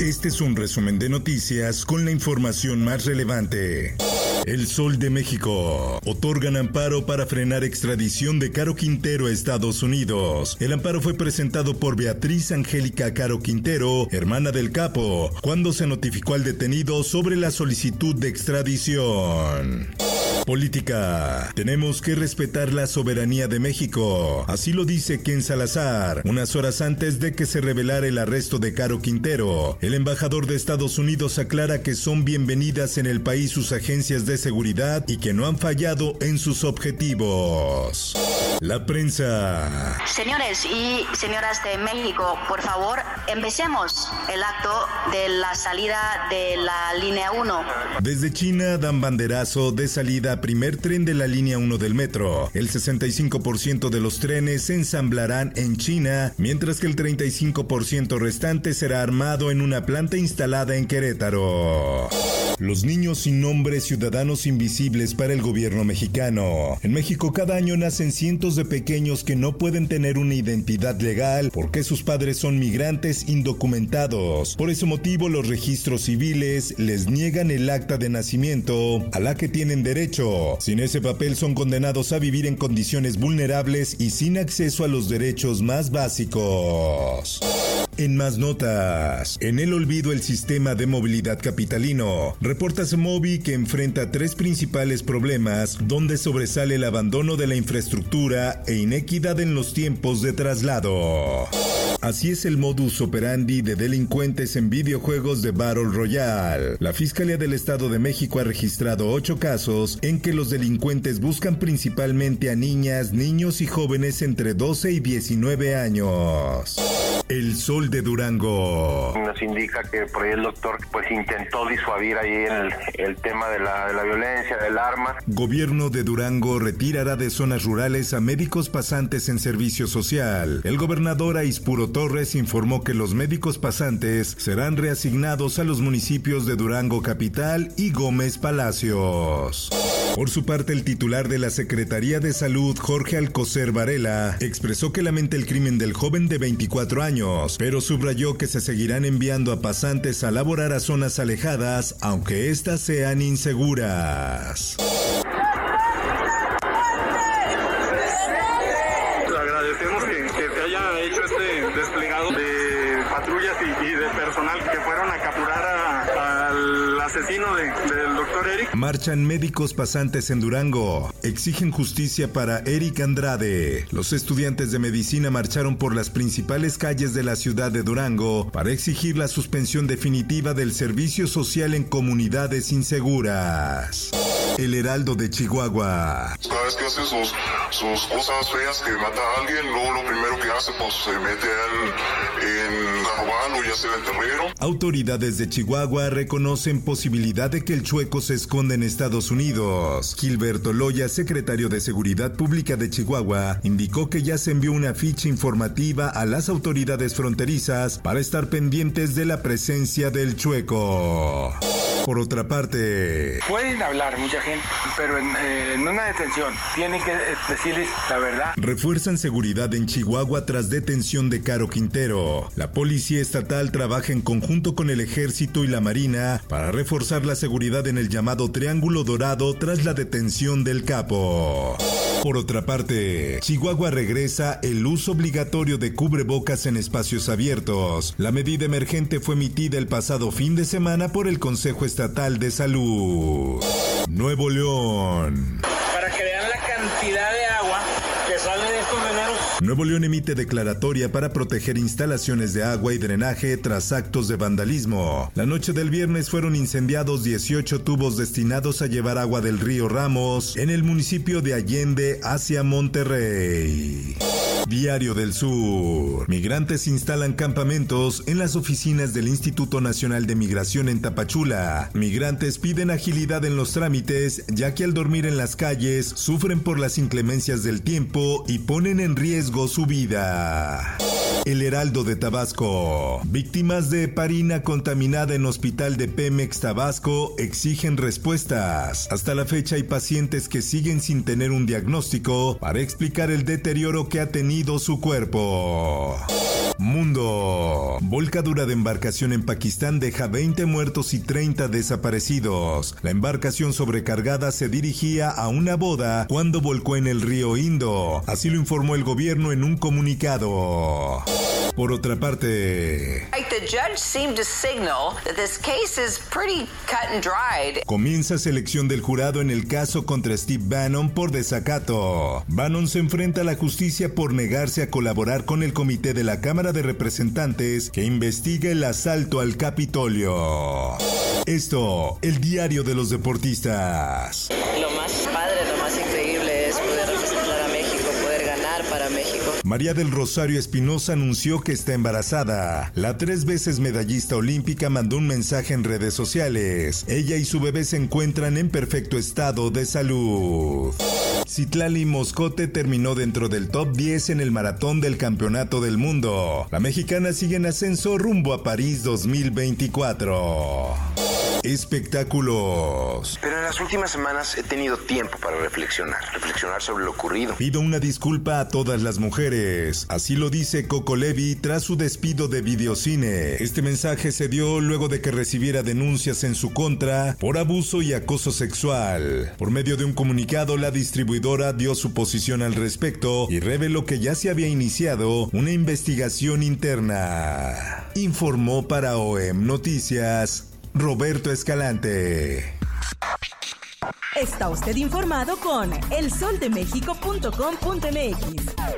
Este es un resumen de noticias con la información más relevante. El Sol de México. Otorgan amparo para frenar extradición de Caro Quintero a Estados Unidos. El amparo fue presentado por Beatriz Angélica Caro Quintero, hermana del capo, cuando se notificó al detenido sobre la solicitud de extradición. Política. Tenemos que respetar la soberanía de México. Así lo dice Ken Salazar, unas horas antes de que se revelara el arresto de Caro Quintero. El embajador de Estados Unidos aclara que son bienvenidas en el país sus agencias de seguridad y que no han fallado en sus objetivos. La prensa. Señores y señoras de México, por favor, empecemos el acto de la salida de la línea 1. Desde China dan banderazo de salida primer tren de la línea 1 del metro. El 65% de los trenes se ensamblarán en China, mientras que el 35% restante será armado en una planta instalada en Querétaro. Los niños sin nombre, ciudadanos invisibles para el gobierno mexicano. En México cada año nacen cientos de pequeños que no pueden tener una identidad legal porque sus padres son migrantes indocumentados. Por ese motivo los registros civiles les niegan el acta de nacimiento a la que tienen derecho. Sin ese papel son condenados a vivir en condiciones vulnerables y sin acceso a los derechos más básicos. En más notas, en el olvido el sistema de movilidad capitalino. Reporta Semovi que enfrenta tres principales problemas donde sobresale el abandono de la infraestructura e inequidad en los tiempos de traslado. Así es el modus operandi de delincuentes en videojuegos de Battle Royale. La Fiscalía del Estado de México ha registrado ocho casos en que los delincuentes buscan principalmente a niñas, niños y jóvenes entre 12 y 19 años. El Sol de Durango. Nos indica que por ahí el doctor pues intentó disuadir ahí el, el tema de la, de la violencia, del arma. Gobierno de Durango retirará de zonas rurales a médicos pasantes en servicio social. El gobernador Aispuro Torres informó que los médicos pasantes serán reasignados a los municipios de Durango Capital y Gómez Palacios. Por su parte, el titular de la Secretaría de Salud, Jorge Alcocer Varela, expresó que lamenta el crimen del joven de 24 años, pero subrayó que se seguirán enviando a pasantes a laborar a zonas alejadas, aunque éstas sean inseguras. Marchan médicos pasantes en Durango. Exigen justicia para Eric Andrade. Los estudiantes de medicina marcharon por las principales calles de la ciudad de Durango para exigir la suspensión definitiva del servicio social en comunidades inseguras. El Heraldo de Chihuahua. Cada vez que hace sus, sus cosas feas, que mata a alguien, luego lo primero que hace, pues se mete en, en o ya sea en Terrero. Autoridades de Chihuahua reconocen posibilidad de que el chueco se esconda en Estados Unidos. Gilberto Loya, secretario de Seguridad Pública de Chihuahua, indicó que ya se envió una ficha informativa a las autoridades fronterizas para estar pendientes de la presencia del chueco. Por otra parte, Pueden hablar mucha gente, pero en, eh, en una detención tienen que eh, decirles la verdad. refuerzan seguridad en Chihuahua tras detención de Caro Quintero. La policía estatal trabaja en conjunto con el ejército y la marina para reforzar la seguridad en el llamado Triángulo Dorado tras la detención del capo. Por otra parte, Chihuahua regresa el uso obligatorio de cubrebocas en espacios abiertos. La medida emergente fue emitida el pasado fin de semana por el Consejo Estatal de Salud. Nuevo León. Para que vean la cantidad de Nuevo León emite declaratoria para proteger instalaciones de agua y drenaje tras actos de vandalismo. La noche del viernes fueron incendiados 18 tubos destinados a llevar agua del río Ramos en el municipio de Allende hacia Monterrey. Diario del Sur. Migrantes instalan campamentos en las oficinas del Instituto Nacional de Migración en Tapachula. Migrantes piden agilidad en los trámites, ya que al dormir en las calles sufren por las inclemencias del tiempo y ponen en riesgo su vida. El Heraldo de Tabasco. Víctimas de heparina contaminada en hospital de Pemex Tabasco exigen respuestas. Hasta la fecha hay pacientes que siguen sin tener un diagnóstico para explicar el deterioro que ha tenido su cuerpo. Mundo. Volcadura de embarcación en Pakistán deja 20 muertos y 30 desaparecidos. La embarcación sobrecargada se dirigía a una boda cuando volcó en el río Indo. Así lo informó el gobierno en un comunicado. Por otra parte, comienza selección del jurado en el caso contra Steve Bannon por desacato. Bannon se enfrenta a la justicia por negarse a colaborar con el comité de la Cámara de Representantes que investiga el asalto al Capitolio. Esto, el diario de los deportistas. Lo más padre, lo más increíble es poder representar a México, poder María del Rosario Espinosa anunció que está embarazada. La tres veces medallista olímpica mandó un mensaje en redes sociales. Ella y su bebé se encuentran en perfecto estado de salud. Citlali Moscote terminó dentro del top 10 en el maratón del Campeonato del Mundo. La mexicana sigue en ascenso rumbo a París 2024. Espectáculos. Pero en las últimas semanas he tenido tiempo para reflexionar, reflexionar sobre lo ocurrido. Pido una disculpa a todas las mujeres. Así lo dice Coco Levi tras su despido de videocine. Este mensaje se dio luego de que recibiera denuncias en su contra por abuso y acoso sexual. Por medio de un comunicado, la distribuidora dio su posición al respecto y reveló que ya se había iniciado una investigación interna. Informó para OEM Noticias Roberto Escalante. Está usted informado con elsoldemexico.com.mx.